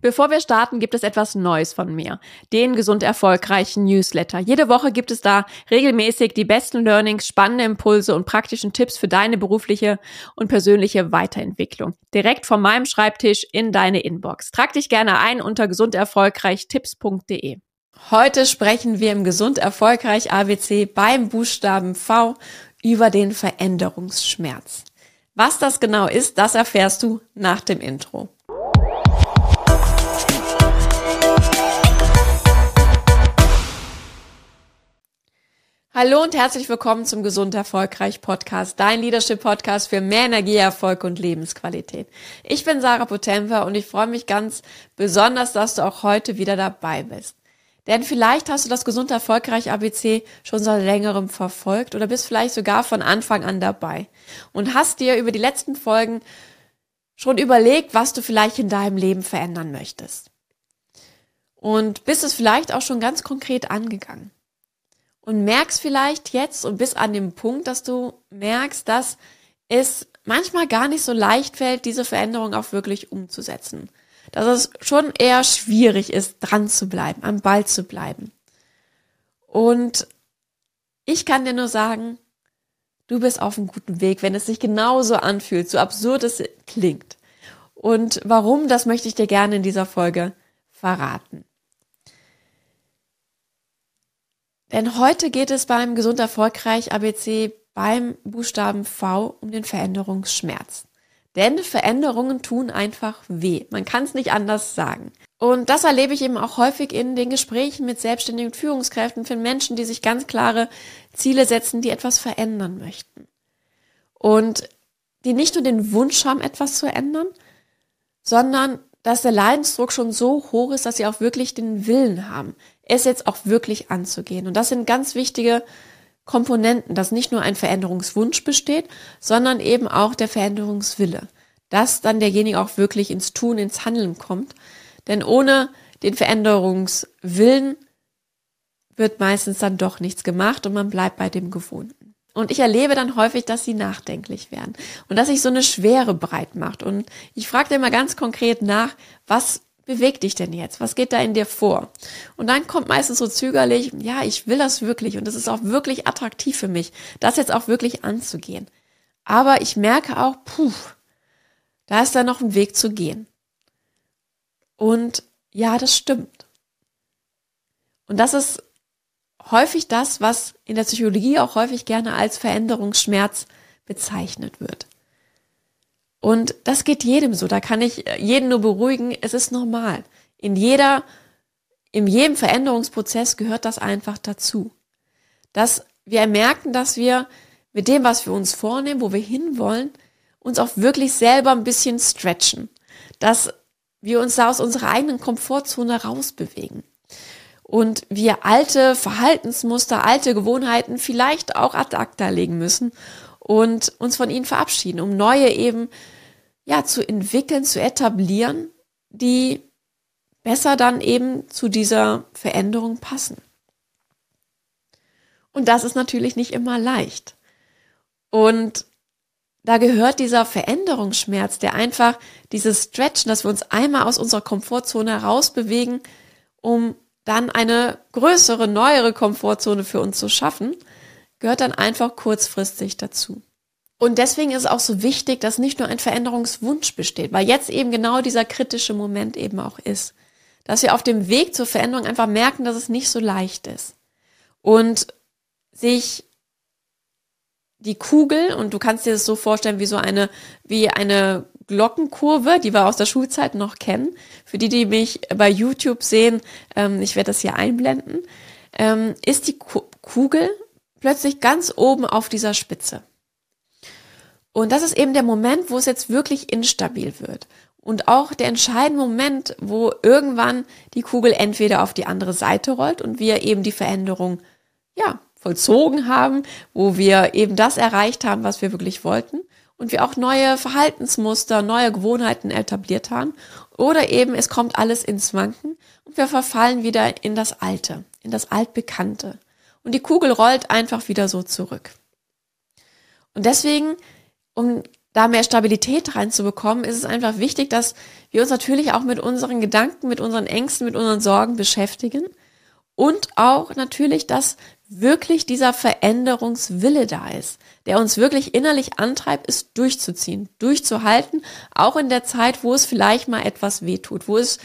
Bevor wir starten, gibt es etwas Neues von mir. Den gesund erfolgreichen Newsletter. Jede Woche gibt es da regelmäßig die besten Learnings, spannende Impulse und praktischen Tipps für deine berufliche und persönliche Weiterentwicklung. Direkt von meinem Schreibtisch in deine Inbox. Trag dich gerne ein unter gesunderfolgreichtipps.de. Heute sprechen wir im Gesund Erfolgreich ABC beim Buchstaben V über den Veränderungsschmerz. Was das genau ist, das erfährst du nach dem Intro. Hallo und herzlich willkommen zum Gesund Erfolgreich Podcast, dein Leadership Podcast für mehr Energie, Erfolg und Lebensqualität. Ich bin Sarah Potemper und ich freue mich ganz besonders, dass du auch heute wieder dabei bist. Denn vielleicht hast du das Gesund Erfolgreich ABC schon seit längerem verfolgt oder bist vielleicht sogar von Anfang an dabei und hast dir über die letzten Folgen schon überlegt, was du vielleicht in deinem Leben verändern möchtest. Und bist es vielleicht auch schon ganz konkret angegangen und merkst vielleicht jetzt und bist an dem Punkt, dass du merkst, dass es manchmal gar nicht so leicht fällt, diese Veränderung auch wirklich umzusetzen. Dass es schon eher schwierig ist, dran zu bleiben, am Ball zu bleiben. Und ich kann dir nur sagen, du bist auf einem guten Weg, wenn es sich genauso anfühlt, so absurd es klingt. Und warum, das möchte ich dir gerne in dieser Folge verraten. Denn heute geht es beim Gesund Erfolgreich ABC beim Buchstaben V um den Veränderungsschmerz. Denn Veränderungen tun einfach weh. Man kann es nicht anders sagen. Und das erlebe ich eben auch häufig in den Gesprächen mit selbstständigen Führungskräften für Menschen, die sich ganz klare Ziele setzen, die etwas verändern möchten. Und die nicht nur den Wunsch haben, etwas zu ändern, sondern dass der Leidensdruck schon so hoch ist, dass sie auch wirklich den Willen haben, es jetzt auch wirklich anzugehen. Und das sind ganz wichtige Komponenten, dass nicht nur ein Veränderungswunsch besteht, sondern eben auch der Veränderungswille, dass dann derjenige auch wirklich ins Tun, ins Handeln kommt. Denn ohne den Veränderungswillen wird meistens dann doch nichts gemacht und man bleibt bei dem Gewohnten. Und ich erlebe dann häufig, dass sie nachdenklich werden und dass sich so eine Schwere breit macht. Und ich frage immer ganz konkret nach, was bewegt dich denn jetzt? Was geht da in dir vor? Und dann kommt meistens so zögerlich, ja, ich will das wirklich und es ist auch wirklich attraktiv für mich, das jetzt auch wirklich anzugehen. Aber ich merke auch, puh, da ist da noch ein Weg zu gehen. Und ja, das stimmt. Und das ist häufig das, was in der Psychologie auch häufig gerne als Veränderungsschmerz bezeichnet wird. Und das geht jedem so. Da kann ich jeden nur beruhigen. Es ist normal. In jeder, in jedem Veränderungsprozess gehört das einfach dazu. Dass wir merken, dass wir mit dem, was wir uns vornehmen, wo wir hinwollen, uns auch wirklich selber ein bisschen stretchen. Dass wir uns da aus unserer eigenen Komfortzone rausbewegen und wir alte Verhaltensmuster, alte Gewohnheiten vielleicht auch ad acta legen müssen und uns von ihnen verabschieden, um neue eben ja zu entwickeln, zu etablieren, die besser dann eben zu dieser Veränderung passen. Und das ist natürlich nicht immer leicht. Und da gehört dieser Veränderungsschmerz, der einfach dieses Stretchen, dass wir uns einmal aus unserer Komfortzone herausbewegen, um dann eine größere, neuere Komfortzone für uns zu schaffen, gehört dann einfach kurzfristig dazu. Und deswegen ist es auch so wichtig, dass nicht nur ein Veränderungswunsch besteht, weil jetzt eben genau dieser kritische Moment eben auch ist. Dass wir auf dem Weg zur Veränderung einfach merken, dass es nicht so leicht ist. Und sich die Kugel, und du kannst dir das so vorstellen wie so eine, wie eine Glockenkurve, die wir aus der Schulzeit noch kennen. Für die, die mich bei YouTube sehen, ähm, ich werde das hier einblenden, ähm, ist die Kugel plötzlich ganz oben auf dieser Spitze. Und das ist eben der Moment, wo es jetzt wirklich instabil wird. Und auch der entscheidende Moment, wo irgendwann die Kugel entweder auf die andere Seite rollt und wir eben die Veränderung, ja, vollzogen haben, wo wir eben das erreicht haben, was wir wirklich wollten und wir auch neue Verhaltensmuster, neue Gewohnheiten etabliert haben. Oder eben es kommt alles ins Wanken und wir verfallen wieder in das Alte, in das Altbekannte. Und die Kugel rollt einfach wieder so zurück. Und deswegen, um da mehr Stabilität reinzubekommen, ist es einfach wichtig, dass wir uns natürlich auch mit unseren Gedanken, mit unseren Ängsten, mit unseren Sorgen beschäftigen und auch natürlich, dass wirklich dieser Veränderungswille da ist, der uns wirklich innerlich antreibt, es durchzuziehen, durchzuhalten, auch in der Zeit, wo es vielleicht mal etwas wehtut, wo es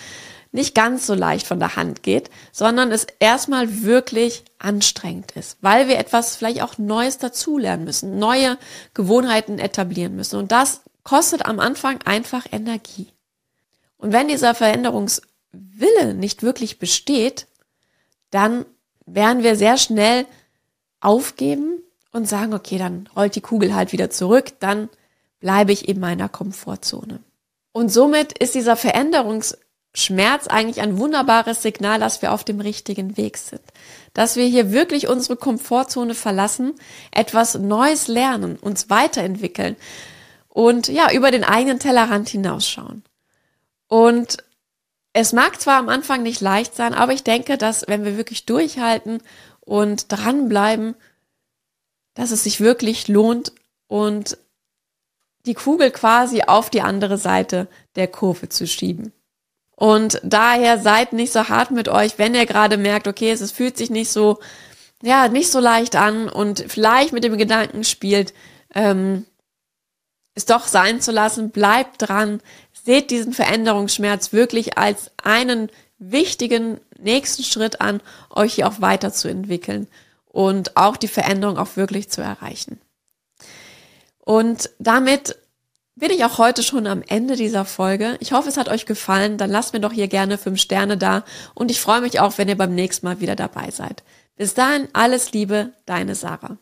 nicht ganz so leicht von der Hand geht, sondern es erstmal wirklich anstrengend ist, weil wir etwas vielleicht auch Neues dazulernen müssen, neue Gewohnheiten etablieren müssen. Und das kostet am Anfang einfach Energie. Und wenn dieser Veränderungswille nicht wirklich besteht, dann werden wir sehr schnell aufgeben und sagen, okay, dann rollt die Kugel halt wieder zurück, dann bleibe ich in meiner Komfortzone. Und somit ist dieser Veränderungs Schmerz eigentlich ein wunderbares Signal, dass wir auf dem richtigen Weg sind. Dass wir hier wirklich unsere Komfortzone verlassen, etwas Neues lernen, uns weiterentwickeln und ja, über den eigenen Tellerrand hinausschauen. Und es mag zwar am Anfang nicht leicht sein, aber ich denke, dass wenn wir wirklich durchhalten und dranbleiben, dass es sich wirklich lohnt und die Kugel quasi auf die andere Seite der Kurve zu schieben. Und daher seid nicht so hart mit euch, wenn ihr gerade merkt, okay, es, fühlt sich nicht so, ja, nicht so leicht an und vielleicht mit dem Gedanken spielt, ähm, es doch sein zu lassen, bleibt dran, seht diesen Veränderungsschmerz wirklich als einen wichtigen nächsten Schritt an, euch hier auch weiterzuentwickeln und auch die Veränderung auch wirklich zu erreichen. Und damit bin ich auch heute schon am Ende dieser Folge. Ich hoffe, es hat euch gefallen. Dann lasst mir doch hier gerne fünf Sterne da. Und ich freue mich auch, wenn ihr beim nächsten Mal wieder dabei seid. Bis dahin, alles Liebe, deine Sarah.